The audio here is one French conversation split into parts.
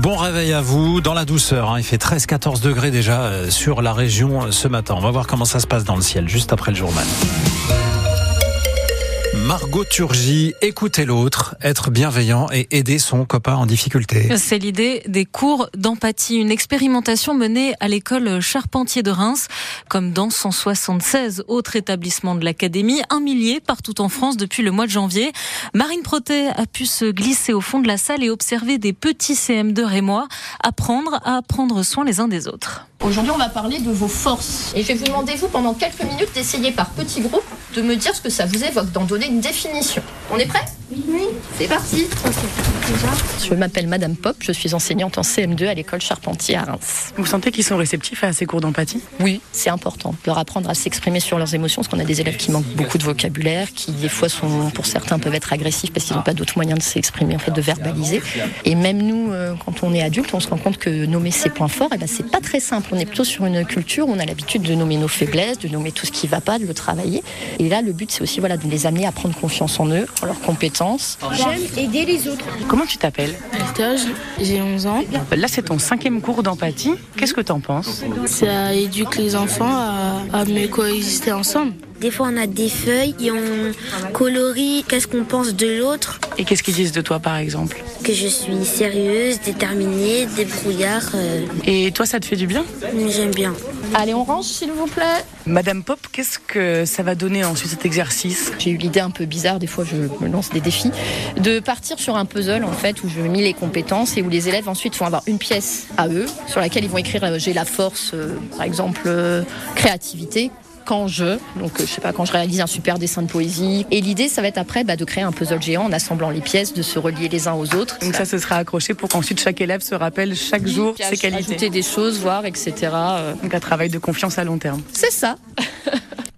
bon réveil à vous dans la douceur. Hein. Il fait 13-14 degrés déjà euh, sur la région euh, ce matin. On va voir comment ça se passe dans le ciel juste après le journal. Margot Turgy, écouter l'autre, être bienveillant et aider son copain en difficulté. C'est l'idée des cours d'empathie, une expérimentation menée à l'école Charpentier de Reims, comme dans 176 autres établissements de l'académie, un millier partout en France depuis le mois de janvier. Marine Protet a pu se glisser au fond de la salle et observer des petits CM2 rémois apprendre à prendre soin les uns des autres. Aujourd'hui, on va parler de vos forces. Et je vais vous demander, vous, pendant quelques minutes, d'essayer par petits groupes de me dire ce que ça vous évoque, d'en donner une définition. On est prêt? Oui. C'est parti. Je m'appelle Madame Pop, je suis enseignante en CM2 à l'école Charpentier à Reims. Vous sentez qu'ils sont réceptifs à ces cours d'empathie? Oui, c'est important de leur apprendre à s'exprimer sur leurs émotions, parce qu'on a des élèves qui manquent beaucoup de vocabulaire, qui des fois sont, pour certains, peuvent être agressifs parce qu'ils n'ont pas d'autres moyens de s'exprimer, en fait, de verbaliser. Et même nous, euh, quand on est adulte, on se rend compte que nommer ses points forts, eh ben, c'est pas très simple. On est plutôt sur une culture où on a l'habitude de nommer nos faiblesses, de nommer tout ce qui va pas, de le travailler. Et là, le but, c'est aussi voilà, de les amener à prendre confiance en eux, en leurs compétences. J'aime aider les autres. Comment tu t'appelles j'ai 11 ans. Là, c'est ton cinquième cours d'empathie. Qu'est-ce que t'en penses Ça éduque les enfants à, à mieux coexister ensemble. Des fois, on a des feuilles et on colorie qu'est-ce qu'on pense de l'autre. Et qu'est-ce qu'ils disent de toi, par exemple Que je suis sérieuse, déterminée, débrouillard. euh, Et toi, ça te fait du bien J'aime bien. Allez, on range, s'il vous plaît. Madame Pop, qu'est-ce que ça va donner ensuite cet exercice J'ai eu l'idée un peu bizarre, des fois je me lance des défis, de partir sur un puzzle en fait où je mets les compétences et où les élèves ensuite vont avoir une pièce à eux sur laquelle ils vont écrire euh, j'ai la force, euh, par exemple euh, créativité quand je, donc euh, je sais pas, quand je réalise un super dessin de poésie. Et l'idée, ça va être après bah, de créer un puzzle géant en assemblant les pièces, de se relier les uns aux autres. Donc ça, ce sera accroché pour qu'ensuite chaque élève se rappelle chaque jour ses qualités. Ajouter des choses, voir, etc. euh, Donc un travail de confiance à long terme. C'est ça.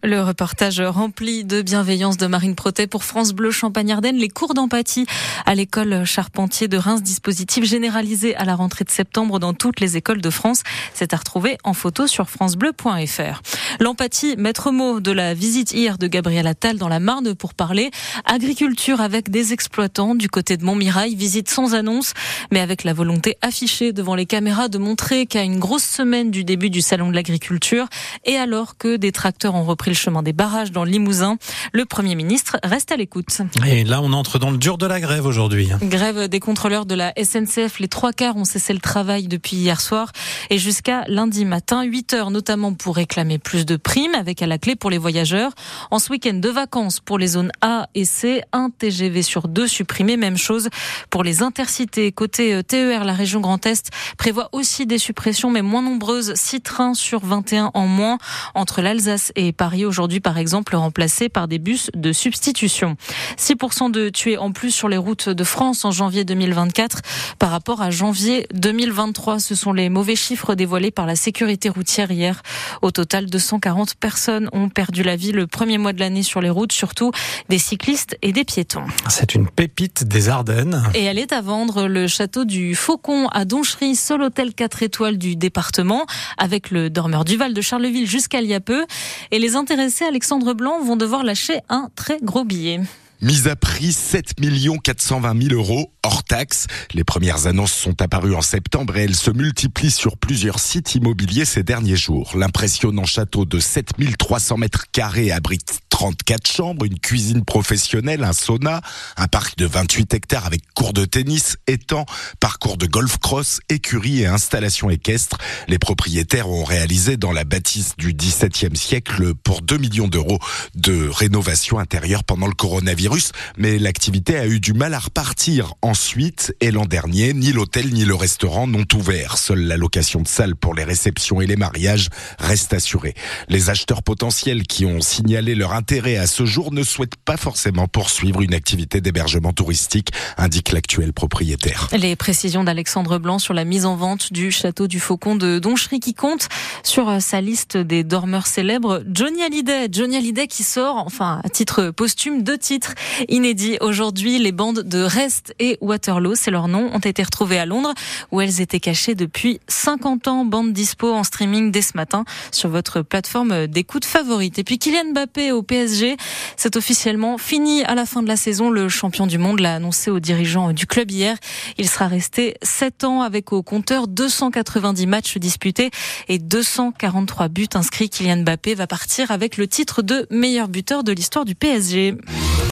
Le reportage rempli de bienveillance de Marine Protet pour France Bleu Champagne-Ardenne. Les cours d'empathie à l'école Charpentier de Reims, dispositif généralisé à la rentrée de septembre dans toutes les écoles de France. C'est à retrouver en photo sur francebleu.fr. L'empathie, maître mot de la visite hier de Gabriel Attal dans la Marne pour parler agriculture avec des exploitants du côté de Montmirail. Visite sans annonce, mais avec la volonté affichée devant les caméras de montrer qu'à une grosse semaine du début du salon de l'agriculture et alors que des tracteurs ont repris le chemin des barrages dans le Limousin, le Premier ministre reste à l'écoute. Et là, on entre dans le dur de la grève aujourd'hui. Grève des contrôleurs de la SNCF. Les trois quarts ont cessé le travail depuis hier soir et jusqu'à lundi matin, 8 heures notamment pour réclamer plus de primes avec à la clé pour les voyageurs. En ce week-end de vacances pour les zones A et C, un TGV sur deux supprimé. Même chose pour les intercités. Côté euh, TER, la région Grand Est prévoit aussi des suppressions mais moins nombreuses. 6 trains sur 21 en moins entre l'Alsace et Paris aujourd'hui par exemple remplacés par des bus de substitution. 6% de tués en plus sur les routes de France en janvier 2024 par rapport à janvier 2023. Ce sont les mauvais chiffres dévoilés par la sécurité routière hier. Au total, 240 personnes ont perdu la vie le premier mois de l'année sur les routes, surtout des cyclistes et des piétons. C'est une pépite des Ardennes. Et elle est à vendre le château du Faucon à Donchery, seul hôtel 4 étoiles du département, avec le dormeur du Val de Charleville jusqu'à il y a peu. Et les intéressés, Alexandre Blanc, vont devoir lâcher un très gros billet. Mise à prix 7 420 000 euros hors taxe. Les premières annonces sont apparues en septembre et elles se multiplient sur plusieurs sites immobiliers ces derniers jours. L'impressionnant château de 7 300 mètres carrés abrite 34 chambres, une cuisine professionnelle, un sauna, un parc de 28 hectares avec cours de tennis, étang, parcours de golf cross, écurie et installation équestre. Les propriétaires ont réalisé dans la bâtisse du XVIIe siècle pour 2 millions d'euros de rénovation intérieure pendant le coronavirus, mais l'activité a eu du mal à repartir ensuite et l'an dernier, ni l'hôtel ni le restaurant n'ont ouvert. Seule la location de salles pour les réceptions et les mariages reste assurée. Les acheteurs potentiels qui ont signalé leur intérêt à ce jour ne souhaitent pas forcément poursuivre une activité d'hébergement touristique, indique l'actuel propriétaire. Les précisions d'Alexandre Blanc sur la mise en vente du château du Faucon de Donchery qui compte sur euh, sa liste des dormeurs célèbres Johnny Hallyday. Johnny Hallyday qui sort, enfin à titre posthume, deux titres inédits. Aujourd'hui, les bandes de Rest et Waterloo, c'est leur nom, ont été retrouvées à Londres où elles étaient cachées depuis 50 ans. Bande dispo en streaming dès ce matin sur votre plateforme d'écoute favorite. Et puis Kylian Mbappé au C'est officiellement fini à la fin de la saison. Le champion du monde l'a annoncé aux dirigeants du club hier. Il sera resté 7 ans avec au compteur 290 matchs disputés et 243 buts inscrits. Kylian Mbappé va partir avec le titre de meilleur buteur de l'histoire du PSG.